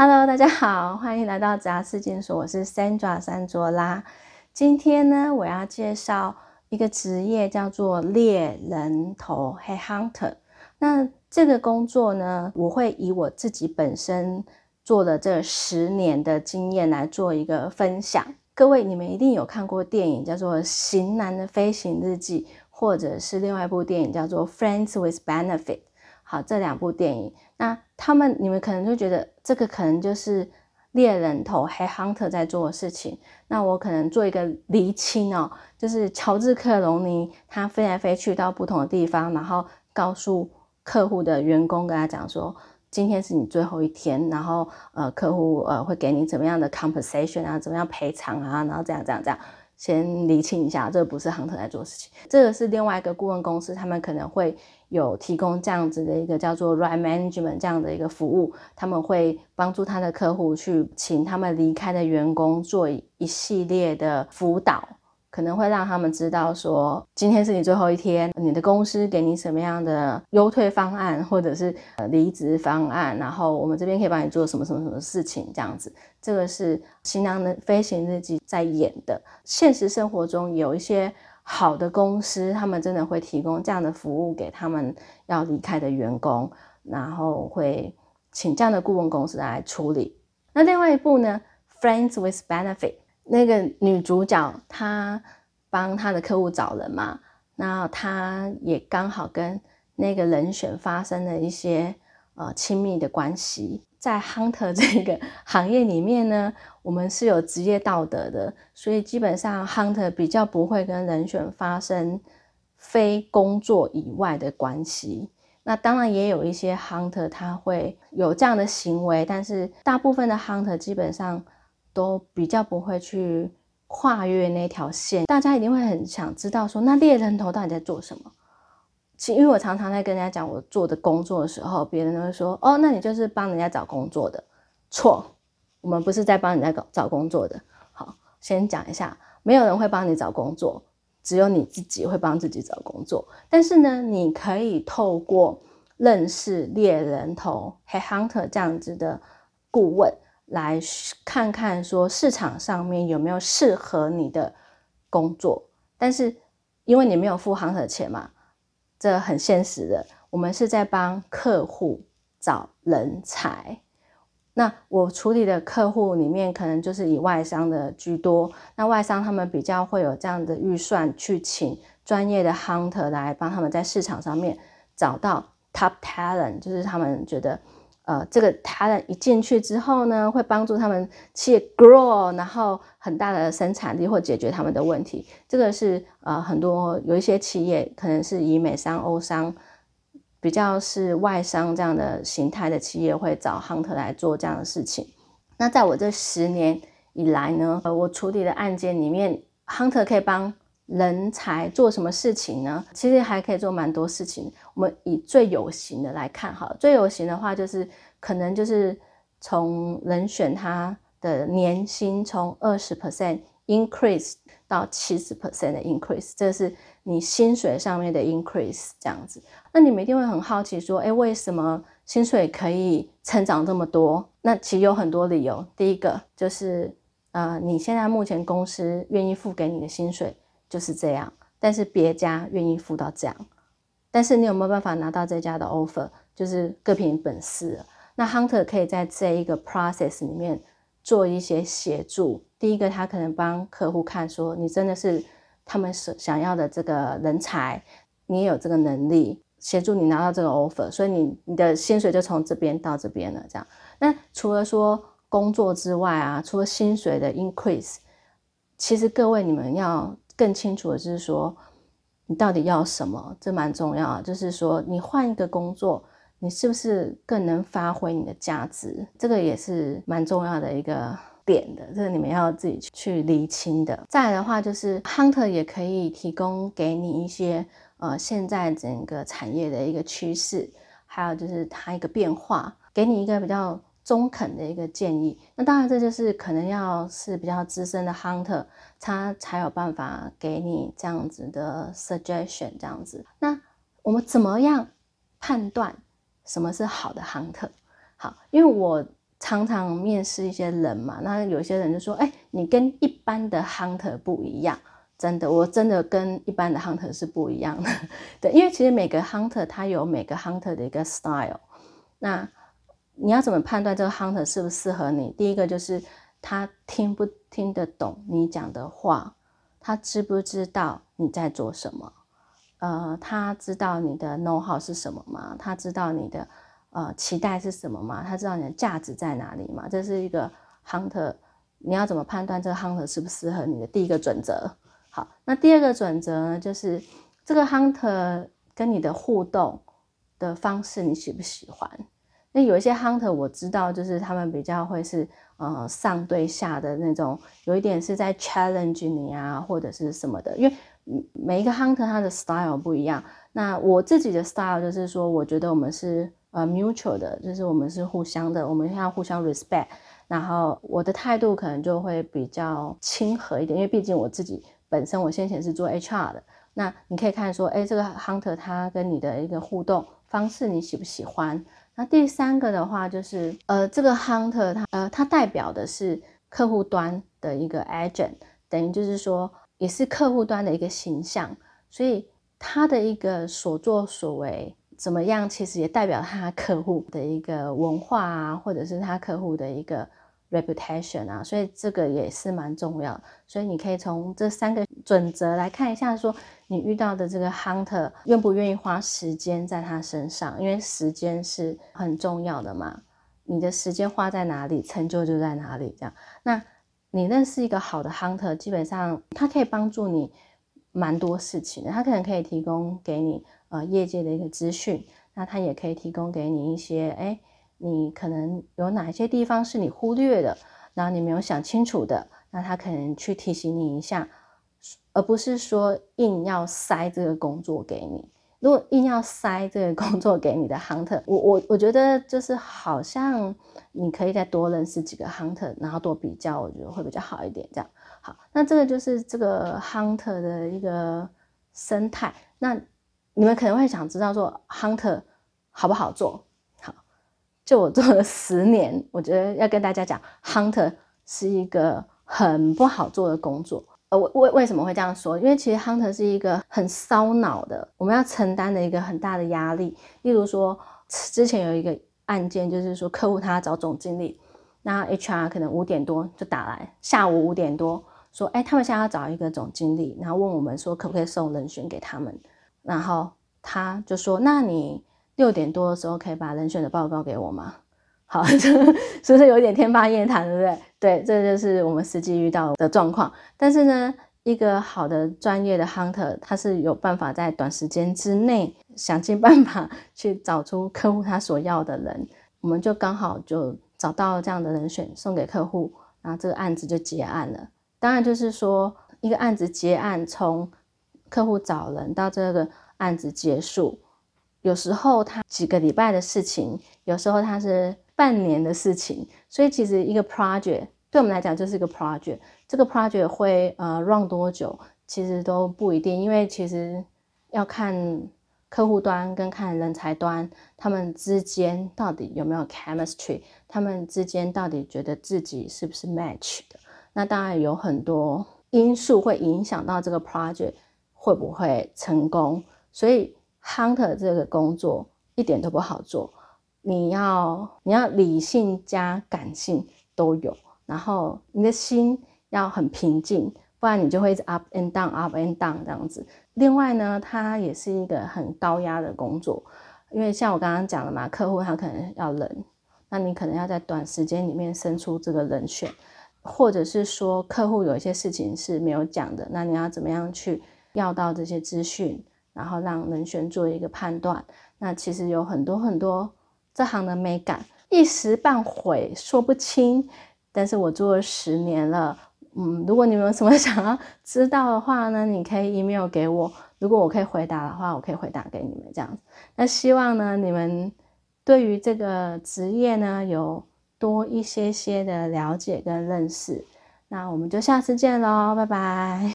Hello，大家好，欢迎来到杂事件所，我是 Sandra 山卓拉。今天呢，我要介绍一个职业，叫做猎人头 （Head Hunter）。那这个工作呢，我会以我自己本身做了这十年的经验来做一个分享。各位，你们一定有看过电影叫做《型男的飞行日记》，或者是另外一部电影叫做《Friends with Benefit》。好，这两部电影，那他们你们可能就觉得这个可能就是猎人头黑 Hunter） 在做的事情。那我可能做一个厘清哦，就是乔治克隆尼他飞来飞去到不同的地方，然后告诉客户的员工跟他讲说，今天是你最后一天，然后呃客户呃会给你怎么样的 compensation 啊，怎么样赔偿啊，然后这样这样这样。先理清一下，这不是亨特在做事情，这个是另外一个顾问公司，他们可能会有提供这样子的一个叫做 Right Management 这样的一个服务，他们会帮助他的客户去请他们离开的员工做一系列的辅导。可能会让他们知道说，今天是你最后一天，你的公司给你什么样的优退方案，或者是呃离职方案，然后我们这边可以帮你做什么什么什么事情，这样子。这个是《新娘的飞行日记》在演的。现实生活中有一些好的公司，他们真的会提供这样的服务给他们要离开的员工，然后会请这样的顾问公司来处理。那另外一部呢，《Friends with Benefit》。那个女主角她帮她的客户找人嘛，那她也刚好跟那个人选发生了一些呃亲密的关系。在 hunter 这个行业里面呢，我们是有职业道德的，所以基本上 hunter 比较不会跟人选发生非工作以外的关系。那当然也有一些 hunter 他会有这样的行为，但是大部分的 hunter 基本上。都比较不会去跨越那条线，大家一定会很想知道说，那猎人头到底在做什么？其因为我常常在跟人家讲我做的工作的时候，别人都会说，哦，那你就是帮人家找工作的。错，我们不是在帮人家找找工作的。好，先讲一下，没有人会帮你找工作，只有你自己会帮自己找工作。但是呢，你可以透过认识猎人头黑 hunter 这样子的顾问。来看看说市场上面有没有适合你的工作，但是因为你没有付行的钱嘛，这很现实的。我们是在帮客户找人才，那我处理的客户里面可能就是以外商的居多。那外商他们比较会有这样的预算去请专业的 hunter 来帮他们在市场上面找到 top talent，就是他们觉得。呃，这个他人一进去之后呢，会帮助他们企业 grow，然后很大的生产力或解决他们的问题。这个是呃很多有一些企业可能是以美商、欧商比较是外商这样的形态的企业会找 hunter 来做这样的事情。那在我这十年以来呢，呃，我处理的案件里面，hunter 可以帮。人才做什么事情呢？其实还可以做蛮多事情。我们以最有型的来看，哈，最有型的话就是可能就是从人选他的年薪从二十 percent increase 到七十 percent 的 increase，这是你薪水上面的 increase 这样子。那你们一定会很好奇说，哎，为什么薪水可以成长这么多？那其实有很多理由。第一个就是，呃，你现在目前公司愿意付给你的薪水。就是这样，但是别家愿意付到这样，但是你有没有办法拿到这家的 offer？就是各凭本事。那 hunter 可以在这一个 process 里面做一些协助。第一个，他可能帮客户看说，你真的是他们所想要的这个人才，你也有这个能力协助你拿到这个 offer，所以你你的薪水就从这边到这边了。这样，那除了说工作之外啊，除了薪水的 increase，其实各位你们要。更清楚的就是说，你到底要什么，这蛮重要啊。就是说，你换一个工作，你是不是更能发挥你的价值？这个也是蛮重要的一个点的，这个你们要自己去厘清的。再来的话，就是 Hunter 也可以提供给你一些呃，现在整个产业的一个趋势，还有就是它一个变化，给你一个比较。中肯的一个建议，那当然这就是可能要是比较资深的 hunter，他才有办法给你这样子的 suggestion，这样子。那我们怎么样判断什么是好的 hunter？好，因为我常常面试一些人嘛，那有些人就说：“哎，你跟一般的 hunter 不一样。”真的，我真的跟一般的 hunter 是不一样的。对，因为其实每个 hunter 他有每个 hunter 的一个 style。那你要怎么判断这个 hunter 适不适合你？第一个就是他听不听得懂你讲的话，他知不知道你在做什么？呃，他知道你的 know how 是什么吗？他知道你的呃期待是什么吗？他知道你的价值在哪里吗？这是一个 hunter，你要怎么判断这个 hunter 适不适合你的第一个准则？好，那第二个准则呢，就是这个 hunter 跟你的互动的方式，你喜不喜欢？有一些 hunter 我知道，就是他们比较会是呃上对下的那种，有一点是在 challenge 你啊，或者是什么的。因为每一个 hunter 他的 style 不一样。那我自己的 style 就是说，我觉得我们是呃 mutual 的，就是我们是互相的，我们要互相 respect。然后我的态度可能就会比较亲和一点，因为毕竟我自己。本身我先前是做 HR 的，那你可以看说，哎，这个 hunter 他跟你的一个互动方式你喜不喜欢？那第三个的话就是，呃，这个 hunter 它呃它代表的是客户端的一个 agent，等于就是说也是客户端的一个形象，所以他的一个所作所为怎么样，其实也代表他客户的一个文化啊，或者是他客户的一个。Reputation 啊，所以这个也是蛮重要。所以你可以从这三个准则来看一下，说你遇到的这个 hunter 愿不愿意花时间在他身上，因为时间是很重要的嘛。你的时间花在哪里，成就就在哪里。这样，那你认识一个好的 hunter，基本上他可以帮助你蛮多事情的。他可能可以提供给你呃业界的一个资讯，那他也可以提供给你一些哎。你可能有哪些地方是你忽略的，然后你没有想清楚的，那他可能去提醒你一下，而不是说硬要塞这个工作给你。如果硬要塞这个工作给你的 hunter，我我我觉得就是好像你可以再多认识几个 hunter，然后多比较，我觉得会比较好一点。这样好，那这个就是这个 hunter 的一个生态。那你们可能会想知道说 hunter 好不好做？就我做了十年，我觉得要跟大家讲，hunter 是一个很不好做的工作。呃，为为什么会这样说？因为其实 hunter 是一个很烧脑的，我们要承担的一个很大的压力。例如说，之前有一个案件，就是说客户他找总经理，那 HR 可能五点多就打来，下午五点多说，哎，他们现在要找一个总经理，然后问我们说可不可以送人选给他们，然后他就说，那你。六点多的时候可以把人选的报告给我吗？好，是不是有点天方夜谭，对不对？对，这就是我们实际遇到的状况。但是呢，一个好的专业的 hunter，他是有办法在短时间之内想尽办法去找出客户他所要的人，我们就刚好就找到这样的人选送给客户，然后这个案子就结案了。当然就是说，一个案子结案，从客户找人到这个案子结束。有时候它几个礼拜的事情，有时候它是半年的事情，所以其实一个 project 对我们来讲就是一个 project。这个 project 会呃 run 多久，其实都不一定，因为其实要看客户端跟看人才端，他们之间到底有没有 chemistry，他们之间到底觉得自己是不是 match 的。那当然有很多因素会影响到这个 project 会不会成功，所以。Hunter 这个工作一点都不好做，你要你要理性加感性都有，然后你的心要很平静，不然你就会一直 up and down up and down 这样子。另外呢，它也是一个很高压的工作，因为像我刚刚讲了嘛，客户他可能要人，那你可能要在短时间里面生出这个人选，或者是说客户有一些事情是没有讲的，那你要怎么样去要到这些资讯？然后让人选做一个判断，那其实有很多很多这行的美感，一时半会说不清。但是我做了十年了，嗯，如果你们有什么 想要知道的话呢，你可以 email 给我，如果我可以回答的话，我可以回答给你们这样。那希望呢，你们对于这个职业呢，有多一些些的了解跟认识。那我们就下次见喽，拜拜。